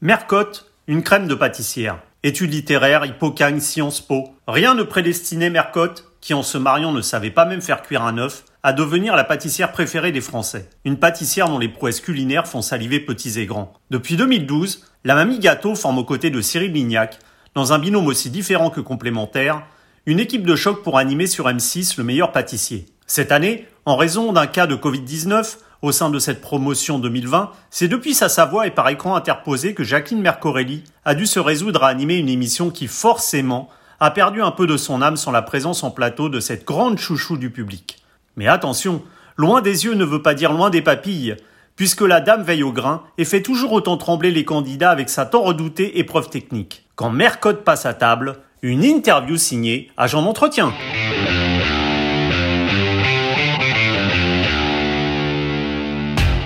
Mercotte, une crème de pâtissière. Études littéraires, Hippocagne, Sciences Po. Rien ne prédestinait Mercotte, qui en se mariant ne savait pas même faire cuire un œuf, à devenir la pâtissière préférée des Français. Une pâtissière dont les prouesses culinaires font saliver petits et grands. Depuis 2012, la mamie gâteau forme aux côtés de Cyril Lignac, dans un binôme aussi différent que complémentaire, une équipe de choc pour animer sur M6 le meilleur pâtissier. Cette année, en raison d'un cas de Covid-19, au sein de cette promotion 2020, c'est depuis sa Savoie et par écran interposé que Jacqueline Mercorelli a dû se résoudre à animer une émission qui forcément a perdu un peu de son âme sans la présence en plateau de cette grande chouchou du public. Mais attention, loin des yeux ne veut pas dire loin des papilles, puisque la dame veille au grain et fait toujours autant trembler les candidats avec sa tant redoutée épreuve technique. Quand Mercotte passe à table, une interview signée Agent d'entretien.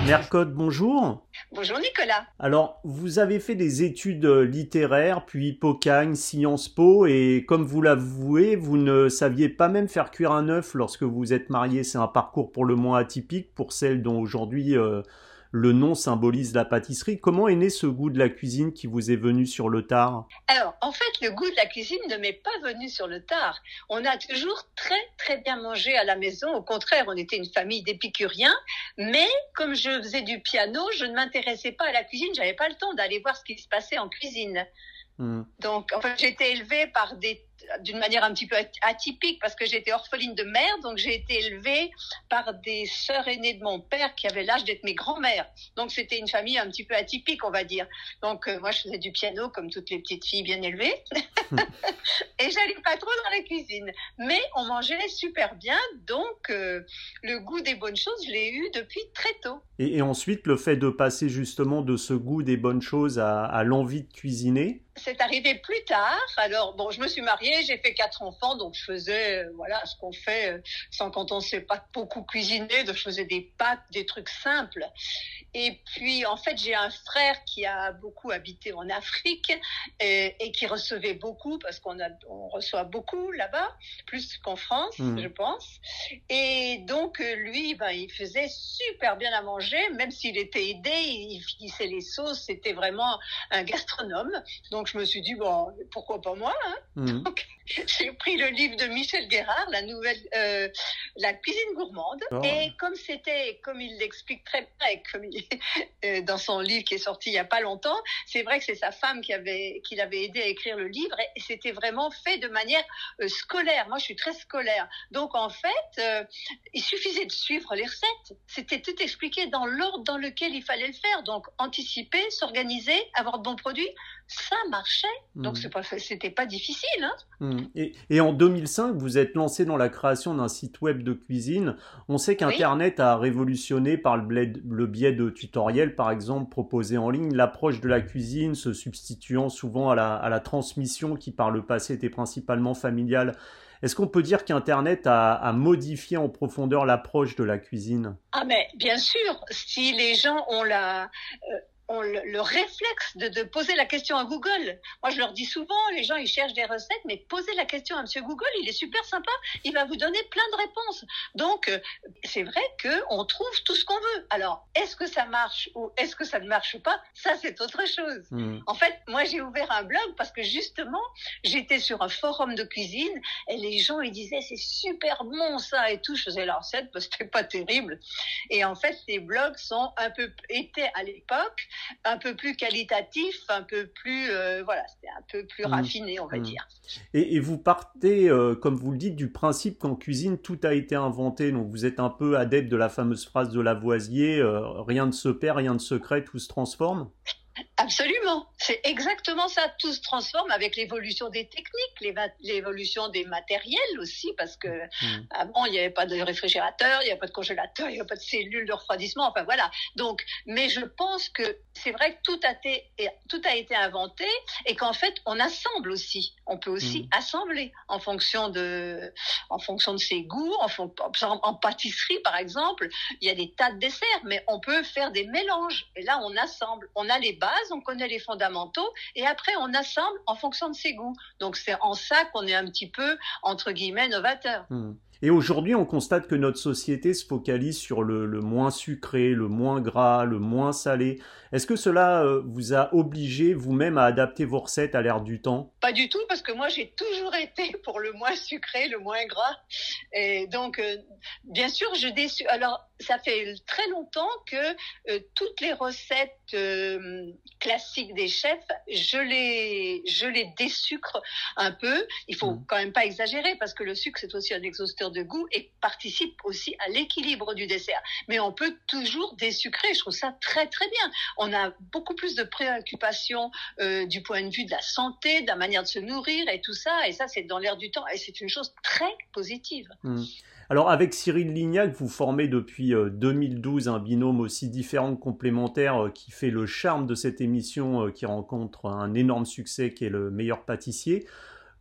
Mercotte, bonjour. Bonjour Nicolas. Alors, vous avez fait des études littéraires, puis Pocagne, Sciences Po, et comme vous l'avouez, vous ne saviez pas même faire cuire un œuf lorsque vous êtes marié. C'est un parcours pour le moins atypique pour celle dont aujourd'hui euh, le nom symbolise la pâtisserie. Comment est né ce goût de la cuisine qui vous est venu sur le tard? Alors, en fait, le goût de la cuisine ne m'est pas venu sur le tard. On a toujours très, très bien mangé à la maison. Au contraire, on était une famille d'épicuriens. Mais comme je faisais du piano, je ne m'intéressais pas à la cuisine. J'avais pas le temps d'aller voir ce qui se passait en cuisine. Hmm. Donc, en fait, j'étais élevée par des d'une manière un petit peu atypique parce que j'étais orpheline de mère, donc j'ai été élevée par des sœurs aînées de mon père qui avaient l'âge d'être mes grands-mères. Donc c'était une famille un petit peu atypique, on va dire. Donc euh, moi je faisais du piano comme toutes les petites filles bien élevées et j'allais pas trop dans la cuisine. Mais on mangeait super bien, donc euh, le goût des bonnes choses je l'ai eu depuis très tôt. Et, ensuite le fait de passer justement de ce goût des bonnes choses à l'envie de cuisiner, c'est arrivé plus tard. Alors bon, je me suis mariée, j'ai fait quatre enfants, donc je faisais euh, voilà ce qu'on fait euh, sans quand on sait pas beaucoup cuisiner. Donc je faisais des pâtes, des trucs simples. Et puis en fait, j'ai un frère qui a beaucoup habité en Afrique et, et qui recevait beaucoup parce qu'on on reçoit beaucoup là-bas, plus qu'en France, mmh. je pense. Et donc euh, lui, ben il faisait super bien à manger, même s'il était aidé, il finissait les sauces. C'était vraiment un gastronome. Donc donc je me suis dit, bon, pourquoi pas moi hein mmh. j'ai pris le livre de Michel Guérard, la nouvelle, euh, la cuisine gourmande. Oh. Et comme c'était, comme il l'explique très bien, et comme il, euh, dans son livre qui est sorti il y a pas longtemps, c'est vrai que c'est sa femme qui avait, qui l'avait aidé à écrire le livre, et c'était vraiment fait de manière euh, scolaire. Moi, je suis très scolaire, donc en fait, il suffisait de suivre les recettes. C'était tout expliqué dans l'ordre dans lequel il fallait le faire. Donc anticiper, s'organiser, avoir de bons produits, ça marchait. Donc mmh. c'était pas difficile. Hein mmh. et, en 2005, vous êtes lancé dans la création d'un site web de cuisine. On sait qu'Internet a révolutionné par le, biais de tutoriels, par exemple, proposés en ligne, l'approche de la cuisine, se substituant souvent à la, transmission qui, par le passé, était principalement familiale. Est-ce qu'on peut dire qu'Internet a, modifié en profondeur l'approche de la cuisine? Ah mais bien sûr, si les gens ont la, euh, le, réflexe de, poser la question à Google. Moi, je leur dis souvent, les gens, ils cherchent des recettes, mais posez la question à Monsieur Google, il est super sympa, il va vous donner plein de réponses. Donc, euh, c'est vrai qu'on trouve tout ce qu'on veut. Alors, est-ce que ça marche ou est-ce que ça ne marche pas? Ça, c'est autre chose. Hmm. En fait, moi, j'ai ouvert un blog parce que justement, j'étais sur un forum de cuisine et les gens, ils disaient, c'est super bon ça et tout. Je faisais la recette parce que c'était pas terrible. Et en fait, ces blogs sont un peu, étaient à l'époque, un peu plus qualitatif, un peu plus, euh, voilà, c'était un peu plus mmh. raffiné, on va mmh. dire. Et, vous partez, euh, comme vous le dites, du principe qu'en cuisine, tout a été inventé. Donc vous êtes un peu adepte de la fameuse phrase de Lavoisier, euh, rien ne se perd, rien ne se crée, tout se transforme. Absolument, c'est exactement ça. Tout se transforme avec l'évolution des techniques, l'évolution des matériels aussi, parce que mmh. avant il n'y avait pas de réfrigérateur, il n'y avait pas de congélateur, il n'y avait pas de cellules de refroidissement. Enfin voilà. Donc, mais je pense que c'est vrai que tout a été tout a été inventé et qu'en fait on assemble aussi. On peut aussi mmh. assembler en fonction de en fonction de ses goûts. En, en pâtisserie par exemple, il y a des tas de desserts, mais on peut faire des mélanges. Et là on assemble. On a les on connaît les fondamentaux, et après on assemble en fonction de ses goûts. Donc c'est en ça qu'on est un petit peu, entre guillemets, novateur. Hmm. Et aujourd'hui, on constate que notre société se focalise sur le, moins sucré, le moins gras, le moins salé. Est-ce que cela euh, vous a obligé vous-même à adapter vos recettes à l'ère du temps? Pas du tout, parce que moi j'ai toujours été pour le moins sucré, le moins gras. Et donc, euh, bien sûr, je déçu. Alors, ça fait très longtemps que euh, toutes les recettes classiques des chefs, je les, je les désucre un peu. Il faut mmh. quand même pas exagérer, parce que le sucre c'est aussi un exhausteur de goût et participe aussi à l'équilibre du dessert. Mais on peut toujours désucrer. Je trouve ça très très bien. On a beaucoup plus de préoccupations euh, du point de vue de la santé, de la manière de se nourrir et tout ça. Et ça, c'est dans l'air du temps. Et c'est une chose très positive. Mmh. Alors avec Cyril Lignac, vous formez depuis 2012 euh, un binôme aussi différent que complémentaire euh, qui fait le charme de cette émission qui rencontre un énorme succès qui est le meilleur pâtissier.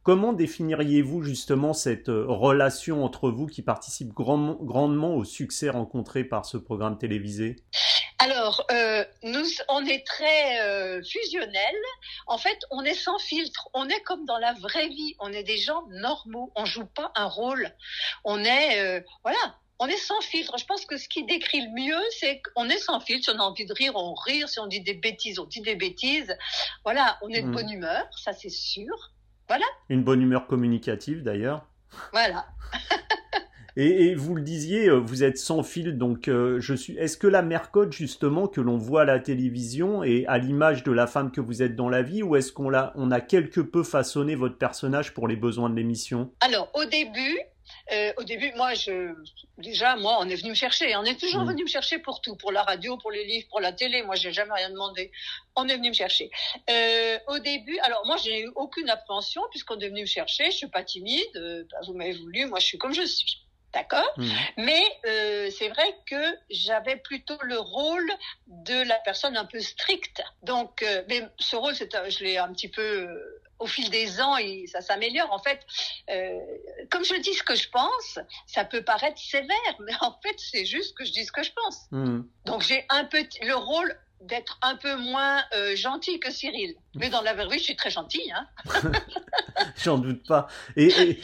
Comment définiriez-vous justement cette relation entre vous qui participe grandement au succès rencontré par ce programme télévisé? Alors, euh, nous, on est très euh, fusionnels. En fait, on est sans filtre. On est comme dans la vraie vie. On est des gens normaux. On joue pas un rôle. On est, voilà, on est sans filtre. Je pense que ce qui décrit le mieux, c'est qu'on est sans filtre. Si on a envie de rire, on rit. Si on dit des bêtises, on dit des bêtises. Voilà, on est de mmh. bonne humeur, ça c'est sûr. Voilà. Une bonne humeur communicative d'ailleurs. Voilà. et, vous le disiez, euh, vous êtes sans fil, donc euh, je suis. Est-ce que la mercotte justement que l'on voit à la télévision est à l'image de la femme que vous êtes dans la vie, ou est-ce qu'on a, on a quelque peu façonné votre personnage pour les besoins de l'émission? Alors au début, euh, au début, moi, je, déjà, moi, on est venu me chercher. On est toujours mm. venu me chercher pour tout, pour la radio, pour les livres, pour la télé. Moi, j'ai jamais rien demandé. On est venu me chercher. Euh, au début, alors moi, j'ai eu aucune appréhension puisqu'on est venu me chercher. Je suis pas timide. Euh, bah, vous m'avez voulu. Moi, je suis comme je suis. D'accord mm. Mais euh, c'est vrai que j'avais plutôt le rôle de la personne un peu stricte. Donc, euh, mais ce rôle, je l'ai un petit peu euh, au fil des ans, et ça s'améliore. En fait, euh, comme je dis ce que je pense, ça peut paraître sévère, mais en fait, c'est juste que je dis ce que je pense. Hmm. Donc j'ai un peu le rôle d'être un peu moins euh, gentil que Cyril. Mais dans la vraie vie, je suis très gentille. Hein J'en doute pas. Et, et,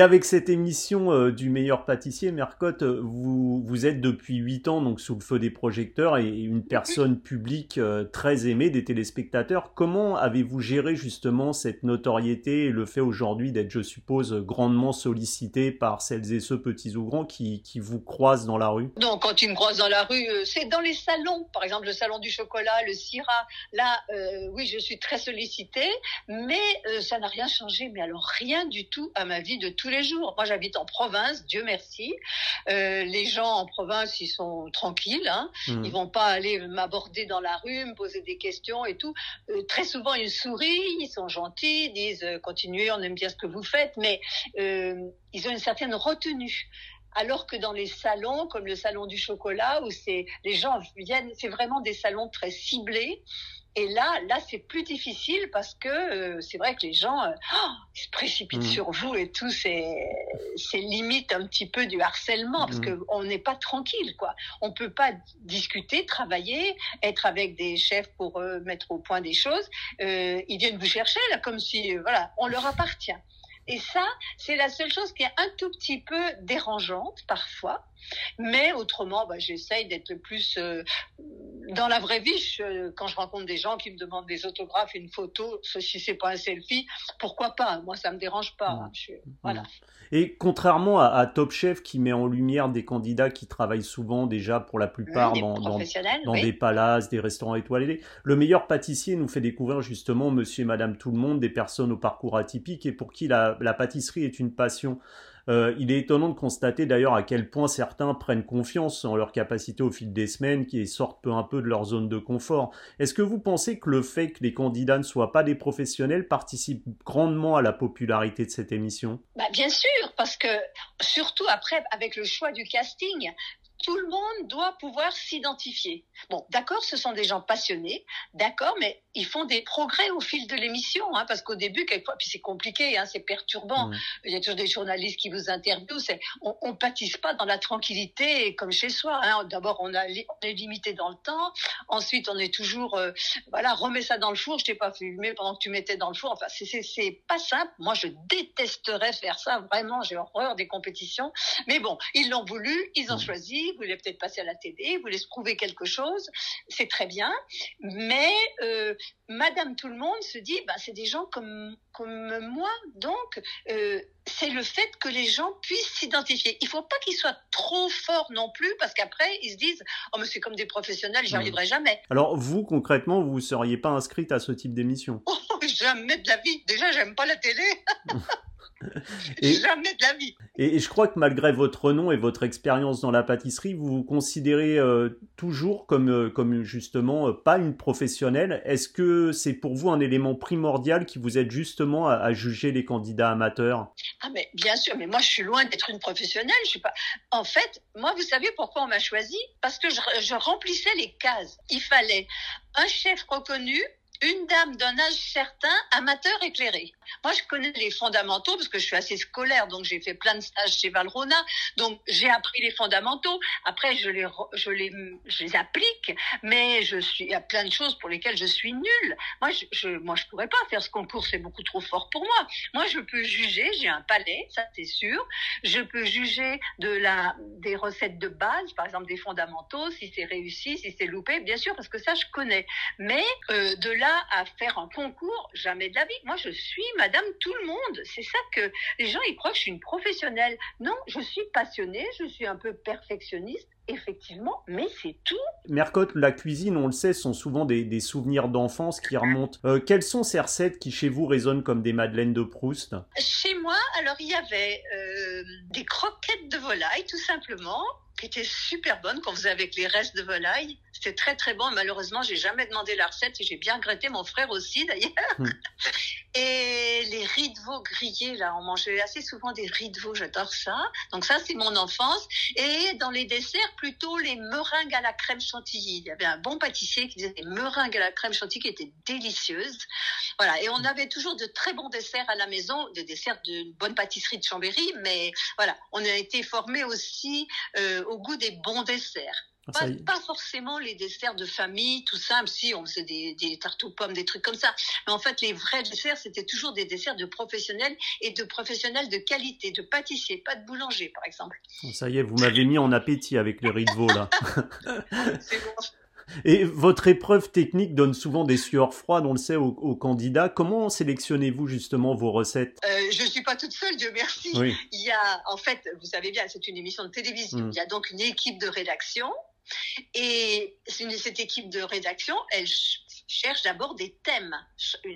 avec cette émission euh, du meilleur pâtissier, Mercotte, euh, vous, vous êtes depuis 8 ans donc sous le feu des projecteurs et une personne publique très aimée des téléspectateurs. Comment avez-vous géré justement cette notoriété et le fait aujourd'hui d'être, je suppose, grandement sollicité par celles et ceux petits ou grands qui, qui vous croisent dans la rue? Non, quand ils me croisent dans la rue, c'est dans les salons. Par exemple, le salon du chocolat, le Syrah. Là, euh, oui, je suis très sollicitée, mais euh, ça n'a rien changé. Mais alors rien du tout à ma vie de tous les jours. Moi, j'habite en province, Dieu merci. Euh, les gens en province, ils sont tranquilles. Hein. Mmh. Ils vont pas aller m'aborder dans la rue, me poser des questions et tout. très souvent, ils sourient, ils sont gentils, disent continuez, on aime bien ce que vous faites, mais ils ont une certaine retenue alors que dans les salons, comme le salon du chocolat, où c'est les gens viennent, c'est vraiment des salons très ciblés. Et là, là, c'est plus difficile parce que euh, c'est vrai que les gens euh, oh, ils se précipitent mmh. sur vous et tout, c'est c'est limite un petit peu du harcèlement parce mmh. qu'on n'est pas tranquille, quoi. On peut pas discuter, travailler, être avec des chefs pour euh, mettre au point des choses. ils viennent vous chercher là, comme si voilà, on leur appartient. Et ça, c'est la seule chose qui est un tout petit peu dérangeante parfois. Mais autrement, bah, j'essaye d'être le plus euh, dans la vraie vie. quand je rencontre des gens qui me demandent des autographes, une photo, si c'est pas un selfie, pourquoi pas? Moi, ça me dérange pas. Hein. voilà. Et contrairement à, Top Chef qui met en lumière des candidats qui travaillent souvent déjà pour la plupart dans, dans, des palaces, des restaurants étoilés, le meilleur pâtissier nous fait découvrir justement Monsieur et Madame Tout le Monde, des personnes au parcours atypique et pour qui la, la pâtisserie est une passion. Euh, il est étonnant de constater d'ailleurs à quel point certains prennent confiance en leur capacité au fil des semaines, qui sortent peu à peu de leur zone de confort. Est-ce que vous pensez que le fait que les candidats ne soient pas des professionnels participe grandement à la popularité de cette émission? Bah Bien sûr, parce que surtout après, avec le choix du casting, tout le monde doit pouvoir s'identifier. Bon, d'accord, ce sont des gens passionnés, d'accord, mais ils font des progrès au fil de l'émission, hein, parce qu'au début, quelquefois, puis c'est compliqué, hein, c'est perturbant. Il y a toujours des journalistes qui vous interviewent. On, on pâtisse pas dans la tranquillité comme chez soi. Hein. D'abord, on, a, on est limité dans le temps. Ensuite, on est toujours, euh, voilà, remets ça dans le four. Je t'ai pas filmé pendant que tu mettais dans le four. Enfin, c'est, pas simple. Moi, je détesterais faire ça. Vraiment, j'ai horreur des compétitions. Mais bon, ils l'ont voulu, ils ont choisi. Ils voulaient peut-être passer à la télé, ils voulaient se prouver quelque chose. C'est très bien. Mais euh, Madame Tout le Monde se dit, bah, c'est des gens comme, comme moi. Donc, euh, c'est le fait que les gens puissent s'identifier. Il faut pas qu'ils soient trop forts non plus, parce qu'après, ils se disent, oh, mais c'est comme des professionnels, j'y arriverai jamais. Alors vous, concrètement, vous ne seriez pas inscrite à ce type d'émission? Oh, jamais de la vie. Déjà, j'aime pas la télé. Et- Jamais de la vie. Et, et je crois que malgré votre nom et votre expérience dans la pâtisserie, vous vous considérez euh, toujours comme, euh, comme justement euh, pas une professionnelle. Est-ce que c'est pour vous un élément primordial qui vous aide justement à, à juger les candidats amateurs? Ah mais bien sûr, mais moi je suis loin d'être une professionnelle. Je suis pas. En fait, moi vous savez pourquoi on m'a choisi Parce que je, je remplissais les cases. Il fallait un chef reconnu. Une dame d'un âge certain, amateur éclairé. Moi, je connais les fondamentaux parce que je suis assez scolaire, donc j'ai fait plein de stages chez Valrhona, donc j'ai appris les fondamentaux. Après, je les, je les, applique, mais je suis, il y a plein de choses pour lesquelles je suis nulle. Moi, je, je, je pourrais pas faire ce concours, c'est beaucoup trop fort pour moi. Moi, je peux juger, j'ai un palais, ça c'est sûr. Je peux juger de la, des recettes de base, par exemple des fondamentaux, si c'est réussi, si c'est loupé, bien sûr, parce que ça, je connais. Mais euh, de là à faire un concours, jamais de la vie. Moi, je suis Madame Tout le Monde. C'est ça que les gens, ils croient que je suis une professionnelle. Non, je suis passionnée, je suis un peu perfectionniste, effectivement, mais c'est tout. Mercotte, la cuisine, on le sait, sont souvent des, des souvenirs d'enfance qui remontent. Euh, quelles sont ces recettes qui chez vous résonnent comme des madeleines de Proust? Chez moi, alors il y avait euh, des croquettes de volaille, tout simplement, qui étaient super bonnes qu'on faisait avec les restes de volaille. C'était très très bon. Malheureusement, j'ai jamais demandé la recette et j'ai bien regretté mon frère aussi d'ailleurs. Hmm. Et les riz de veau grillés, là, on mangeait assez souvent des riz de veau, j'adore ça. Donc ça, c'est mon enfance. Et dans les desserts, plutôt les meringues à la crème chantilly. Il y avait un bon pâtissier qui faisait des meringues à la crème chantilly qui étaient délicieuses. Voilà. Et on avait toujours de très bons desserts à la maison, des desserts de bonne pâtisserie de Chambéry, mais voilà, on a été formés aussi euh, au goût des bons desserts. Ah, Pas, forcément les desserts de famille, tout simple. Si, on faisait des, des tartes aux pommes, des trucs comme ça. Mais en fait, les vrais desserts, c'était toujours des desserts de professionnels et de professionnels de qualité, de pâtissiers, pas de boulanger, par exemple. Ça y est, vous m'avez mis en appétit avec les riz de veau là. C'est bon. Et votre épreuve technique donne souvent des sueurs froides, on le sait, aux, aux candidats. Comment sélectionnez-vous justement vos recettes? Euh, je suis pas toute seule, Dieu merci. Oui. Il y a, en fait, vous savez bien, c'est une émission de télévision. Mm. Il y a donc une équipe de rédaction. Et cette équipe de rédaction, elle cherche d'abord des thèmes.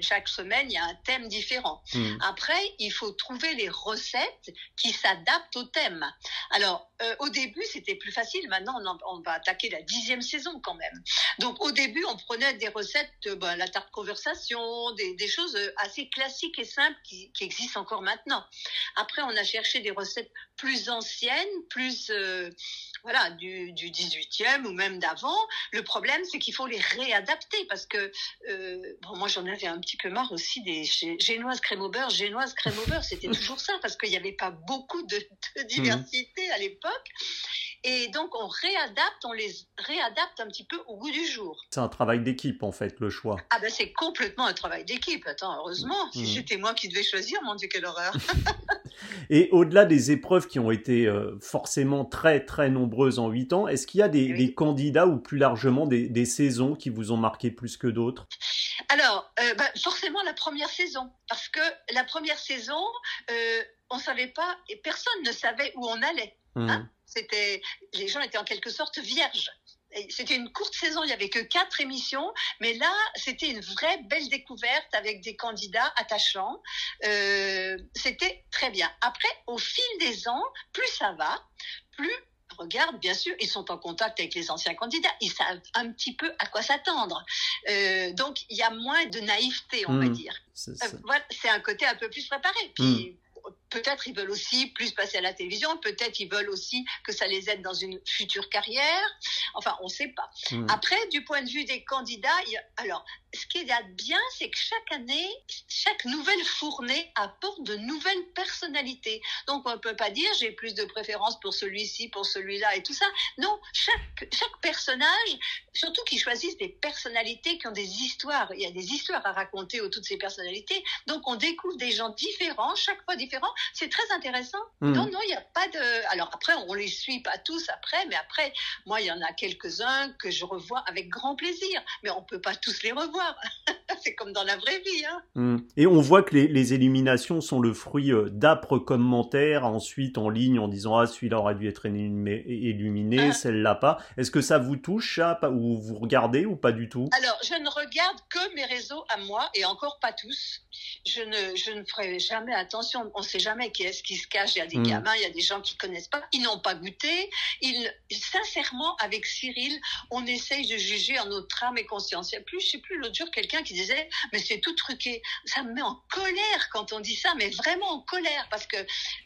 Chaque semaine, il y a un thème différent. Hmm. Après, il faut trouver les recettes qui s'adaptent au thème. Alors, euh, au début, c'était plus facile. Maintenant, on, en- on va attaquer la dixième saison quand même. Donc, au début, on prenait des recettes, euh, ben, la tarte conversation, des, des choses euh, assez classiques et simples qui, qui existent encore maintenant. Après, on a cherché des recettes plus anciennes, plus euh, voilà du, du 18e ou même d'avant. Le problème, c'est qu'il faut les réadapter parce que euh, bon, moi, j'en avais un petit peu marre aussi des gé- génoises crème au beurre, génoises crème au beurre. C'était toujours ça parce qu'il n'y avait pas beaucoup de, de diversité à l'époque. Et donc, on réadapte, on les réadapte un petit peu au goût du jour. C'est un travail d'équipe en fait, le choix. Ah ben, c'est complètement un travail d'équipe. Attends, heureusement, si Mhm. c'était moi qui devais choisir, mon Dieu, quelle horreur. Et au-delà des épreuves qui ont été euh, forcément très très nombreuses en 8 ans, est-ce qu'il y a des, Oui. des candidats ou plus largement des, des saisons qui vous ont marqué plus que d'autres? Alors, euh, bah, forcément la première saison, parce que la première saison, euh, on savait pas, et personne ne savait où on allait. Hmm. Ah. C'était, les gens étaient en quelque sorte vierges. C'était une courte saison, il y avait que quatre émissions, mais là, c'était une vraie belle découverte avec des candidats attachants. Euh, c'était très bien. Après, au fil des ans, plus ça va, plus regarde, bien sûr, ils sont en contact avec les anciens candidats, ils savent un petit peu à quoi s'attendre. Euh, donc, il y a moins de naïveté, on va Mm. dire. C'est- Euh, voilà, c'est un côté un peu plus préparé. Puis, peut-être ils veulent aussi plus passer à la télévision, peut-être ils veulent aussi que ça les aide dans une future carrière. Enfin, on ne sait pas. Hmm. Après, du point de vue des candidats, alors, ce qui est bien, c'est que chaque année, chaque nouvelle fournée apporte de nouvelles personnalités. Donc, on ne peut pas dire j'ai plus de préférence pour celui-ci, pour celui-là et tout ça. Non, chaque, chaque personnage, surtout qu'ils choisissent des personnalités qui ont des histoires. Il y a des histoires à raconter autour de ces personnalités. Donc, on découvre des gens différents, chaque fois différents. C'est très intéressant. Hmm. Non, non, il n'y a pas de. Alors, après, on les suit pas tous après, mais après, moi, il y en a quelques-uns que je revois avec grand plaisir. Mais on peut pas tous les revoir. c'est comme dans la vraie vie. Hein. Hmm. Et on voit que les, éliminations sont le fruit euh, d'âpres commentaires, ensuite en ligne en disant Ah, celui-là aurait dû être éliminé, ah. celle-là pas. Est-ce que ça vous touche, ça, ou vous regardez ou pas du tout? Alors, je ne regarde que mes réseaux à moi, et encore pas tous. Je ne, je ne ferai jamais attention. On ne sait jamais qui est-ce qui se cache. Il y a des hmm. gamins, il y a des gens qui connaissent pas, ils n'ont pas goûté. Ils, sincèrement, avec Cyril, on essaye de juger en notre âme et conscience. Il y a plus, je sais plus, l'autre jour, quelqu'un qui disait, mais c'est tout truqué. Ça me met en colère quand on dit ça, mais vraiment en colère, parce que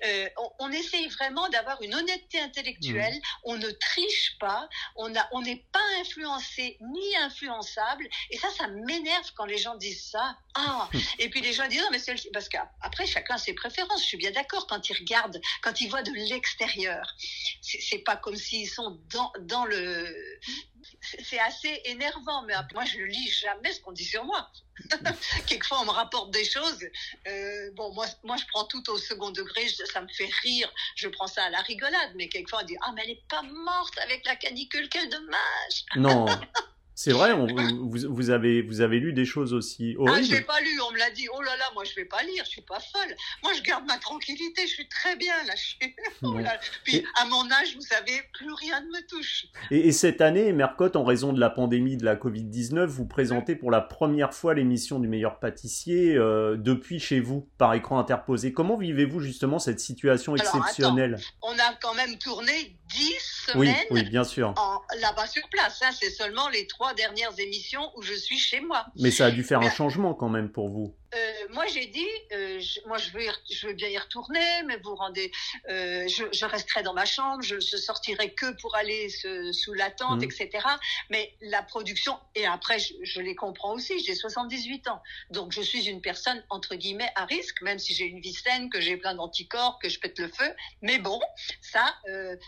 euh, on, essaye vraiment d'avoir une honnêteté intellectuelle. Mmh. On ne triche pas. On a, on n'est pas influencé ni influençable. Et ça, ça m'énerve quand les gens disent ça. Ah. Mmh. Et puis les gens disent, non, mais c'est parce qu'après chacun ses préférences. Suis bien d'accord quand ils regardent, quand ils voient de l'extérieur. C'est pas comme s'ils sont dans, dans le c'est assez énervant, mais moi je ne lis jamais ce qu'on dit sur moi. Quelquefois on me rapporte des choses. Euh, bon, moi, moi je prends tout au second degré, ça me fait rire, je prends ça à la rigolade, mais quelquefois on dit Ah, mais elle n'est pas morte avec la canicule, quel dommage Non C'est vrai, vous, vous, avez, vous avez lu des choses aussi horribles. Ah, je n'ai pas lu, on me l'a dit. Oh là là, moi je vais pas lire, je suis pas folle. Moi je garde ma tranquillité, je suis très bien là. Oh Puis à mon âge, vous savez, plus rien ne me touche. Et, cette année, Mercotte, en raison de la pandémie de la Covid-19, vous présentez pour la première fois l'émission du meilleur pâtissier euh, depuis chez vous, par écran interposé. Comment vivez-vous justement cette situation exceptionnelle? On a quand même tourné semaines oui, bien sûr. là-bas sur place. Hein. C'est seulement les trois dernières émissions où je suis chez moi. Mais ça a dû faire un changement quand même pour vous. Euh, moi, j'ai dit, euh, moi, je veux, je veux bien y retourner, mais vous rendez, euh, je, resterai dans ma chambre, je, je sortirai que pour aller sous la tente, mmh. etc. Mais la production, et après, je, les comprends aussi, j'ai 78 ans, donc je suis une personne entre guillemets à risque, même si j'ai une vie saine, que j'ai plein d'anticorps, que je pète le feu. Mais bon, ça,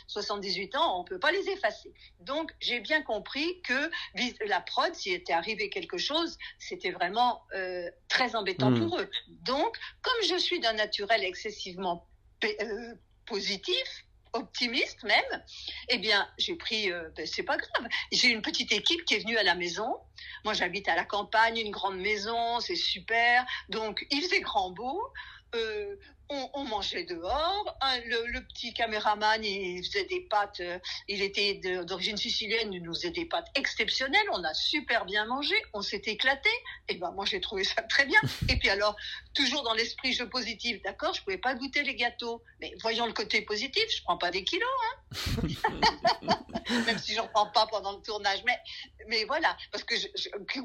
78 ans, on peut pas les effacer. Donc, j'ai bien compris que la prod, s'il était arrivé quelque chose, c'était vraiment très embêtant Hmm. pour eux. Donc, comme je suis d'un naturel excessivement euh, positif, optimiste même, eh bien, j'ai pris, euh, ben, c'est pas grave. J'ai une petite équipe qui est venue à la maison. Moi, j'habite à la campagne, une grande maison, c'est super. Donc, il faisait grand beau. Euh, on, mangeait dehors. le, petit caméraman, il faisait des pâtes. Euh, il était d'origine sicilienne, il nous faisait des pâtes exceptionnelles. On a super bien mangé, on s'est éclaté. Et ben moi j'ai trouvé ça très bien. Et puis alors toujours dans l'esprit jeu positif, d'accord, je pouvais pas goûter les gâteaux, mais voyons le côté positif, je prends pas des kilos, hein. Même si j'en prends pas pendant le tournage, mais mais voilà, parce que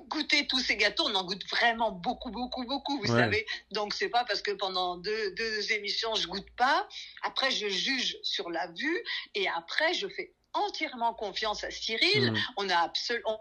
goûter tous ces gâteaux, on en goûte vraiment beaucoup, beaucoup, beaucoup, vous savez. Donc c'est pas parce que pendant deux, deux émissions, je goûte pas. Après, je juge sur la vue et après, je fais entièrement confiance à Cyril. Mm. On, a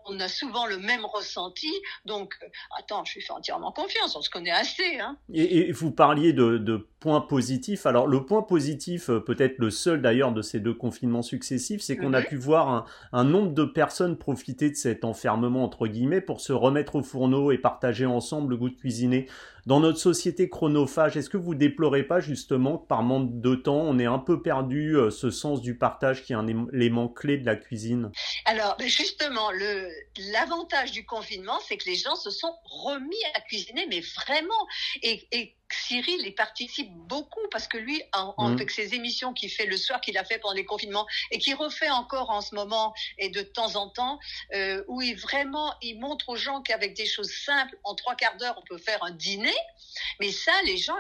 on a souvent le même ressenti. Donc, euh, attends, je lui fais entièrement confiance. On se connaît assez. Hein. Et, vous parliez de, points positifs. Alors, le point positif, euh, peut-être le seul d'ailleurs de ces deux confinements successifs, c'est qu'on a mhm. pu voir un, nombre de personnes profiter de cet enfermement, entre guillemets, pour se remettre au fourneau et partager ensemble le goût de cuisiner. Dans notre société chronophage, est-ce que vous déplorez pas justement que par manque de temps, on ait un peu perdu euh, ce sens du partage qui est un élément clé de la cuisine? Alors justement, l'avantage du confinement, c'est que les gens se sont remis à cuisiner, mais vraiment. Et, et Cyril y participe beaucoup parce que lui, en, mmh. avec ses émissions qu'il fait le soir, qu'il a fait pendant les confinements et qu'il refait encore en ce moment et de temps en temps, euh, où il vraiment, il montre aux gens qu'avec des choses simples, en trois quarts d'heure, on peut faire un dîner. Mais ça, les gens,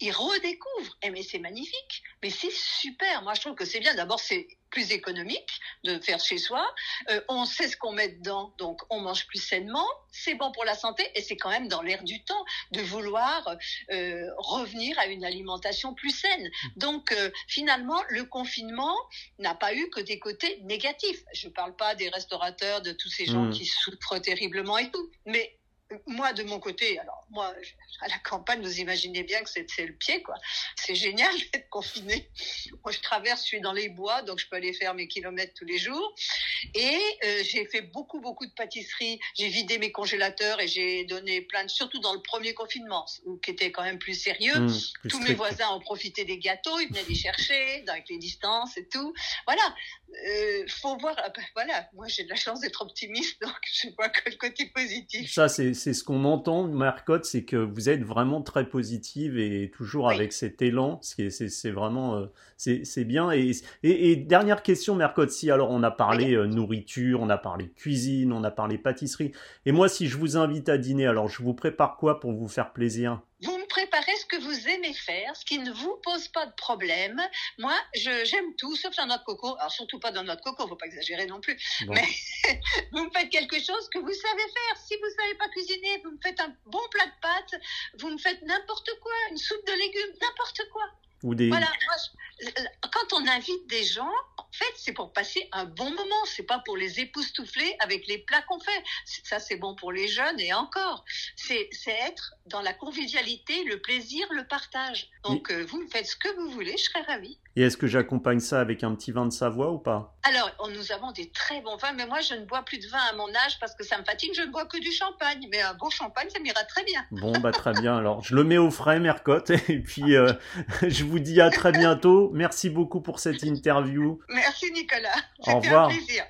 ils redécouvrent. Et eh, mais c'est magnifique, mais c'est super. Moi, je trouve que c'est bien. D'abord, c'est plus économique de faire chez soi. Euh, on sait ce qu'on met dedans, donc on mange plus sainement. C'est bon pour la santé et c'est quand même dans l'air du temps de vouloir euh, revenir à une alimentation plus saine. Donc euh, finalement, le confinement n'a pas eu que des côtés négatifs. Je ne parle pas des restaurateurs, de tous ces gens mmh. qui souffrent terriblement et tout, mais moi, de mon côté, alors moi, à la campagne, vous imaginez bien que c'est le pied, quoi. C'est génial d'être confiné. Moi, je traverse, je suis dans les bois, donc je peux aller faire mes kilomètres tous les jours. Et euh, j'ai fait beaucoup, beaucoup de pâtisseries. J'ai vidé mes congélateurs et j'ai donné plein de, surtout dans le premier confinement, qui était quand même plus sérieux. Mmh, Tous mes voisins ont profité des gâteaux, ils venaient les chercher, avec les distances et tout. Voilà. Euh, faut voir, ah ben, voilà. Moi, j'ai de la chance d'être optimiste, donc je vois que le côté positif. Ça, c'est c'est ce qu'on entend, Marcotte, c'est que vous êtes vraiment très positive et toujours avec cet élan. C'est vraiment, euh, c'est bien. Et, et, dernière question, Mercotte, si alors on a parlé euh, nourriture, on a parlé cuisine, on a parlé pâtisserie. Et moi, si je vous invite à dîner, alors je vous prépare quoi pour vous faire plaisir? Préparez ce que vous aimez faire, ce qui ne vous pose pas de problème. Moi, j'aime tout, sauf la noix de coco. Alors, surtout pas dans notre coco, faut pas exagérer non plus. Mais vous me faites quelque chose que vous savez faire. Si vous savez pas cuisiner, vous me faites un bon plat de pâtes, vous me faites n'importe quoi, une soupe de légumes, n'importe quoi. Voilà, quand on invite des gens, en fait, c'est pour passer un bon moment. C'est pas pour les époustoufler avec les plats qu'on fait. Ça, c'est bon pour les jeunes et encore. C'est être dans la convivialité, le plaisir, le partage. Donc, euh, vous me faites ce que vous voulez, je serai ravie. Et est-ce que j'accompagne ça avec un petit vin de Savoie ou pas? Alors, nous avons des très bons vins, mais moi, je ne bois plus de vin à mon âge parce que ça me fatigue. Je ne bois que du champagne. Mais un bon champagne, ça m'ira très bien. Bon, bah très bien. Alors, je le mets au frais, Mercotte. Et puis, euh, je vous dis à très bientôt. Merci beaucoup pour cette interview. Merci, Nicolas. Au revoir. un plaisir.